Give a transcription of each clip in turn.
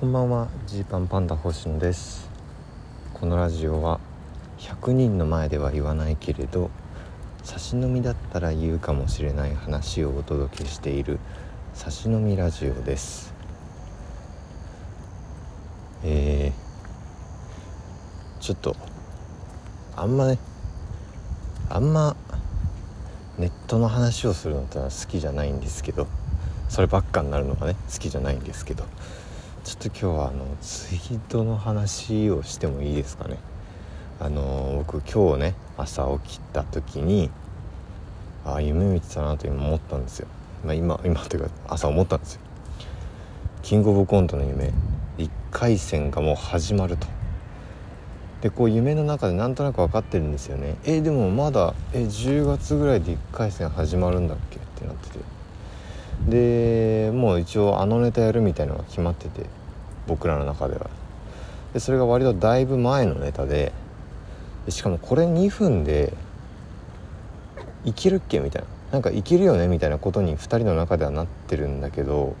こんばんはジーパンパンダ星野です。このラジオは100人の前では言わないけれど差し飲みだったら言うかもしれない話をお届けしている差し飲みラジオです。えー、ちょっとあんまねあんまネットの話をするのってのは好きじゃないんですけどそればっかになるのがね好きじゃないんですけどちょっと今日はあのツイートの話をしてもいいですかね。あの僕今日ね朝起きた時にああ夢見てたなと今思ったんですよ、まあ、今今というか朝思ったんですよ。キングオブコントの夢1回戦がもう始まると。でこう夢の中でなんとなく分かってるんですよね。えでもまだえ10月ぐらいで1回戦始まるんだっけってなってて。でもう一応あのネタやるみたいのが決まってて僕らの中では。でそれが割とだいぶ前のネタででしかもこれ2分でいけるっけみたいな。なんかいけるよねみたいなことに2人の中ではなってるんだけど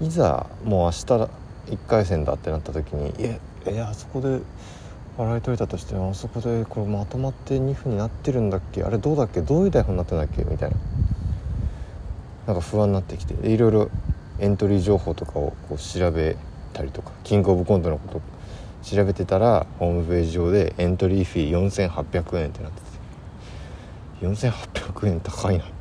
いざもう明日1回戦だってなった時に「いやいやあそこで笑い取れたとしてもあそこでこれまとまって2分になってるんだっけ？あれどうだっけ？どういう台本になってんだっけ?」みたいな。なんか不安になってきていろいろエントリー情報とかをこう調べたりとかキングオブコントのこと調べてたらホームページ上でエントリーフィー4800円ってなってて。4800円高いなって。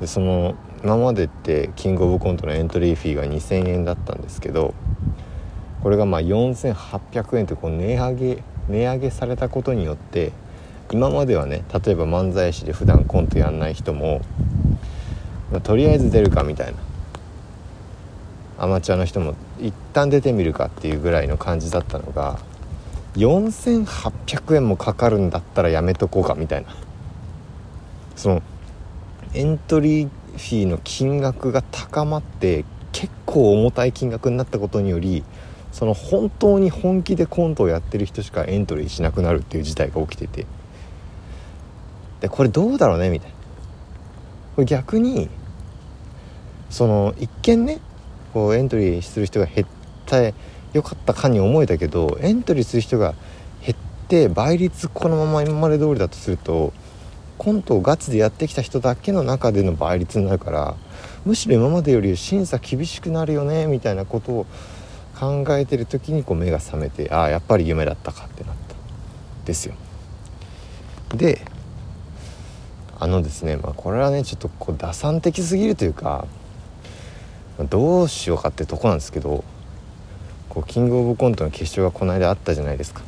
でその今までってキングオブコントのエントリーフィーが2000円だったんですけどこれがまあ4800円ってこう値上げ値上げされたことによって今まではね例えば漫才師で普段コントやんない人も、まあ、とりあえず出るかみたいな。アマチュアの人も一旦出てみるかっていうぐらいの感じだったのが4800円もかかるんだったらやめとこうかみたいな。そのエントリーフィーの金額が高まって結構重たい金額になったことによりその本当に本気でコントをやってる人しかエントリーしなくなるっていう事態が起きてて。でこれどうだろうねみたいな。これ逆にその一見ねこうエントリーする人が減ったよかったかに思えたけどエントリーする人が減って倍率このまま今まで通りだとするとコントをガチでやってきた人だけの中での倍率になるからむしろ今までより審査厳しくなるよねみたいなことを考えてる時にこう目が覚めてああやっぱり夢だったかってなった。ですよ。であのですねまあこれはねちょっとこう打算的すぎるというかどうしようかってとこなんですけどこうキングオブコントの決勝がこの間あったじゃないですか。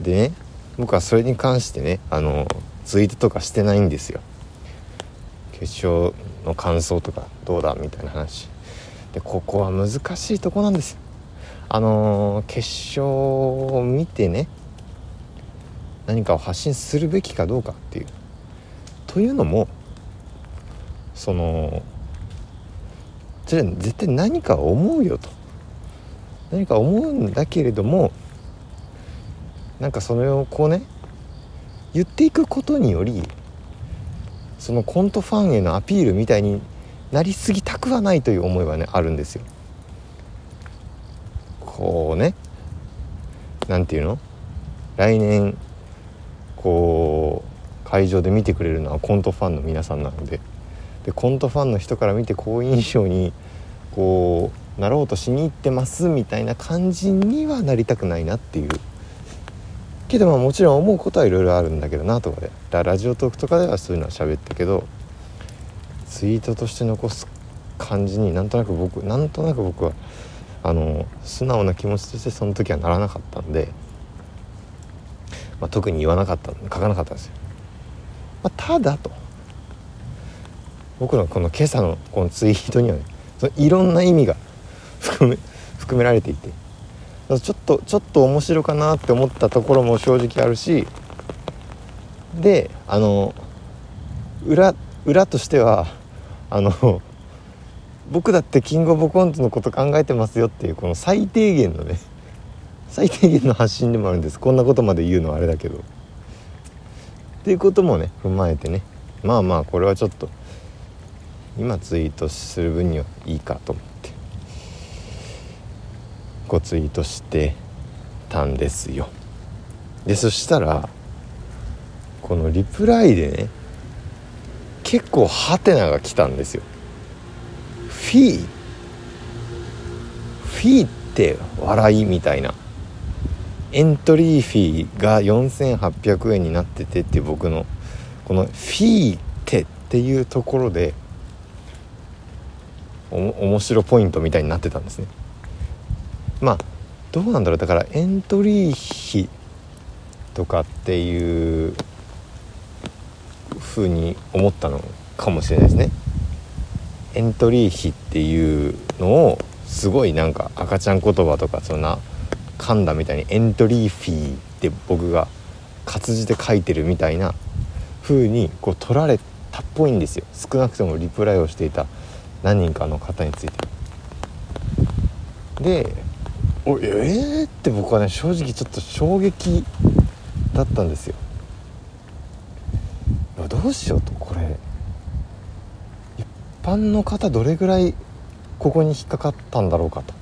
でね僕はそれに関してねあのツイートとかしてないんですよ。決勝の感想とかどうだみたいな話。でここは難しいとこなんですあの決勝を見てね何かを発信するべきかどうかっていう。というのもそのそれ絶対何か思うよと何か思うんだけれどもなんかそれをこうね言っていくことによりそのコントファンへのアピールみたいになりすぎたくはないという思いはねあるんですよ。こうね何て言うの？来年こう会場で見てくれるのはコントファンの皆さんなのででコントファンの人から見て好印象にこうなろうとしに行ってますみたいな感じにはなりたくないなっていう。けどまあもちろん思うことはいろいろあるんだけどなとかでラジオトークとかではそういうのは喋ったけどツイートとして残す感じになんとなく僕なんとなく僕はあの素直な気持ちとしてその時はならなかったんで、まあ、特に言わなかった書かなかったんですよ。まあ、ただと。僕のこの今朝のこのツイートにはねそのいろんな意味が含め 含められていてちょっとちょっと面白かなって思ったところも正直あるしであの裏裏としてはあの僕だってキングオブコントのこと考えてますよっていうこの最低限のね最低限の発信でもあるんです。こんなことまで言うのはあれだけど。っていうこともね踏まえてね。まあまあこれはちょっと今ツイートする分にはいいかと思ってこうツイートしてたんですよ。でそしたらこのリプライでね結構ハテナが来たんですよ。フィー。フィーって笑いみたいな。エントリーフィーが4800円になっててって僕のこのフィーってっていうところで面白ポイントみたいになってたんですね。まあどうなんだろう。だからエントリー費とかっていうふうに思ったのかもしれないですね。エントリー費っていうのをすごいなんか赤ちゃん言葉とかそんな噛んだみたいにエントリーフィーって僕が活字で書いてるみたいな風にこう取られたっぽいんですよ。少なくともリプライをしていた何人かの方について。でおえーって僕はね正直ちょっと衝撃だったんですよ。どうしようとこれ。一般の方どれぐらいここに引っかかったんだろうかと。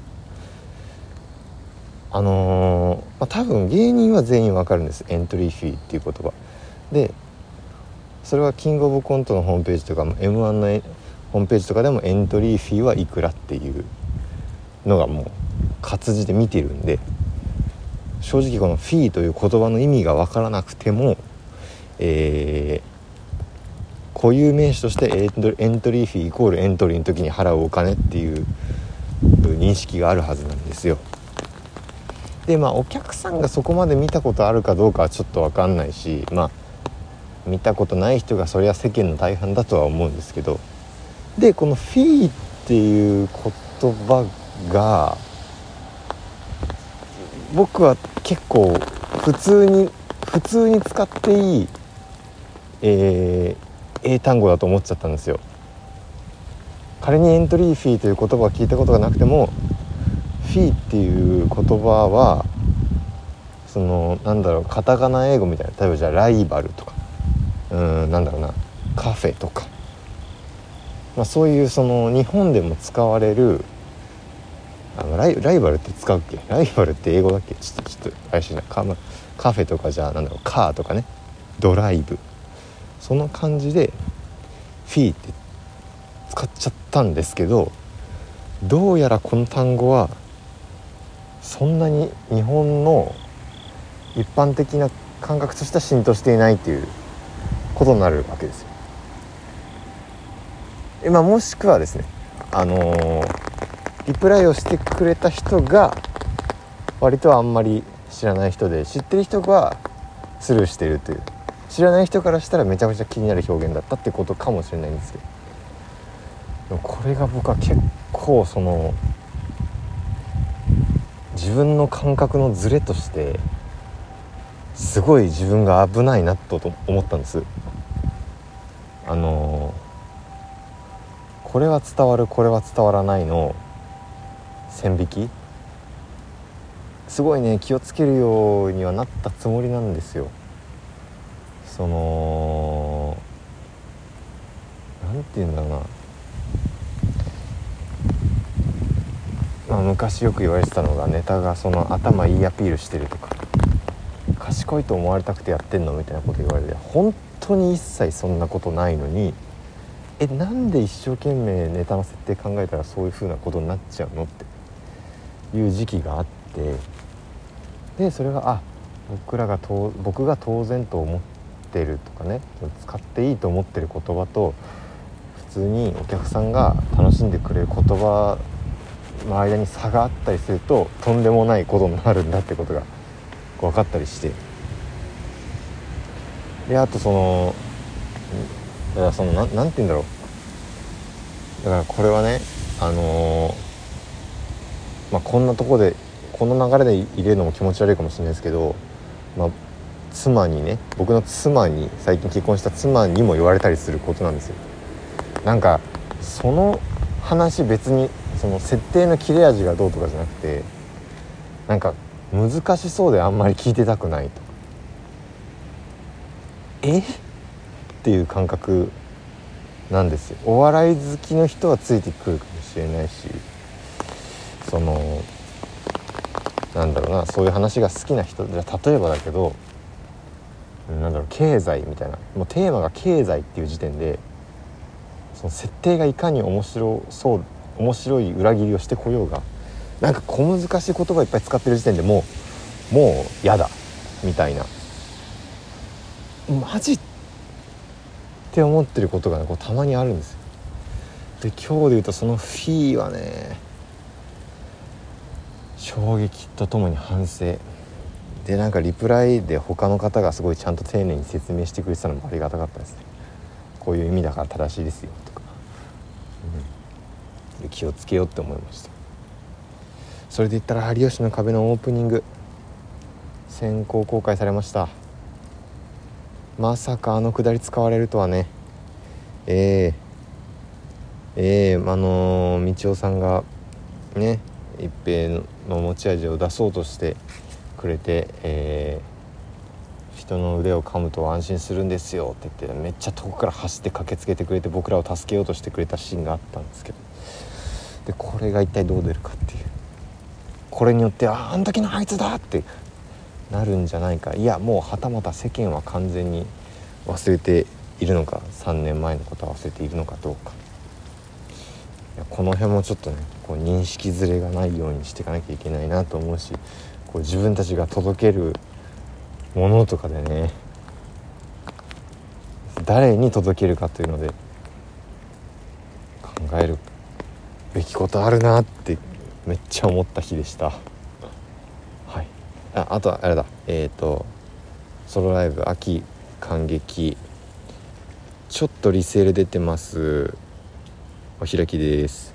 あのー、まあ、多分芸人は全員わかるんです。エントリーフィーっていう言葉。でそれはキングオブコントのホームページとか m 1のホームページとかでもエントリーフィーはいくらっていうのがもう活字で見てるんで正直このフィーという言葉の意味が分からなくても、えー、固有名詞としてエントリーフィーイコールエントリーの時に払うお金っていう認識があるはずなんですよ。でまあお客さんがそこまで見たことあるかどうかはちょっと分かんないしまあ見たことない人がそりゃ世間の大半だとは思うんですけどでこの「フィー」っていう言葉が僕は結構普通に普通に使っていい、えー、英単語だと思っちゃったんですよ。仮にエントリーフィーという言葉を聞いたことがなくてもフィーっていう言葉はそのなんだろうカタカナ英語みたいな例えばじゃあライバルとかうんなんだろうなカフェとか、まあ、そういうその日本でも使われるあのライライバルって使うっけ？ライバルって英語だっけ？ちょっとちょっと怪しいな。カカフェとかじゃあなんだろうカーとかね。ドライブ。その感じでフィーって使っちゃったんですけどどうやらこの単語はそんなに日本の一般的な感覚としては浸透していないっていうことになるわけですよ。まあ、もしくはですねあのー、リプライをしてくれた人が割とあんまり知らない人で知ってる人がスルーしてるという。知らない人からしたらめちゃめちゃ気になる表現だったってことかもしれないんですけど。でもこれが僕は結構その自分の感覚のズレとしてすごい自分が危ないなと思ったんです。あのこれは伝わるこれは伝わらないの線引き？すごいね気をつけるようにはなったつもりなんですよ。その何て言うんだろうな。まあ、昔よく言われてたのがネタがその頭いいアピールしてるとか。賢いと思われたくてやってんのみたいなこと言われて本当に一切そんなことないのにえなんで一生懸命ネタの設定考えたらそういう風なことになっちゃうのっていう時期があってでそれがあ僕らが僕が当然と思ってるとかね使っていいと思ってる言葉と普通にお客さんが楽しんでくれる言葉の間に差があったりするととんでもないことになるんだってことが分かったりして。であとそのだからそのななんて言うんだろう。だからこれはねあのー、まあこんなとこでこの流れで入れるのも気持ち悪いかもしれないですけど、まあ、妻にね僕の妻に最近結婚した妻にも言われたりすることなんですよ。なんかその話別にその設定の切れ味がどうとかじゃなくてなんか難しそうであんまり聞いてたくないと。え？っていう感覚なんですよ。お笑い好きの人はついてくるかもしれないしそのなんだろうなそういう話が好きな人じゃ例えばだけどなんだろう経済みたいなもうテーマが経済っていう時点でその設定がいかに面白そう面白い裏切りをしてこようがなんか小難しい言葉いっぱい使ってる時点でもうもう嫌だみたいな。マジってって思ってることが、ね、こうたまにあるんですよ。で今日で言うとそのフィーはね衝撃とともに反省。でなんかリプライで他の方がすごいちゃんと丁寧に説明してくれてたのもありがたかったですね。こういう意味だから正しいですよとか、うん、気をつけようって思いました。それで言ったら「有吉の壁」のオープニング。先行公開されました。まさかあのくだり使われるとはね。えー、えー、あのー、道夫さんがね一平の持ち味を出そうとしてくれて、えー、人の腕を噛むと安心するんですよって言ってめっちゃ遠くから走って駆けつけてくれて僕らを助けようとしてくれたシーンがあったんですけど。でこれが一体どう出るかっていう。これによってああの時のあいつだってなるんじゃないか。いやもうはたまた世間は完全に忘れているのか。3年前のことは忘れているのかどうか。この辺もちょっとねこう認識ずれがないようにしていかなきゃいけないなと思うしこう自分たちが届けるものとかでね誰に届けるかというので考えるべきことあるなってめっちゃ思った日でした。ああとはあれだ。えっ、ー、とソロライブ秋感激。ちょっとリセール出てます。お開きです。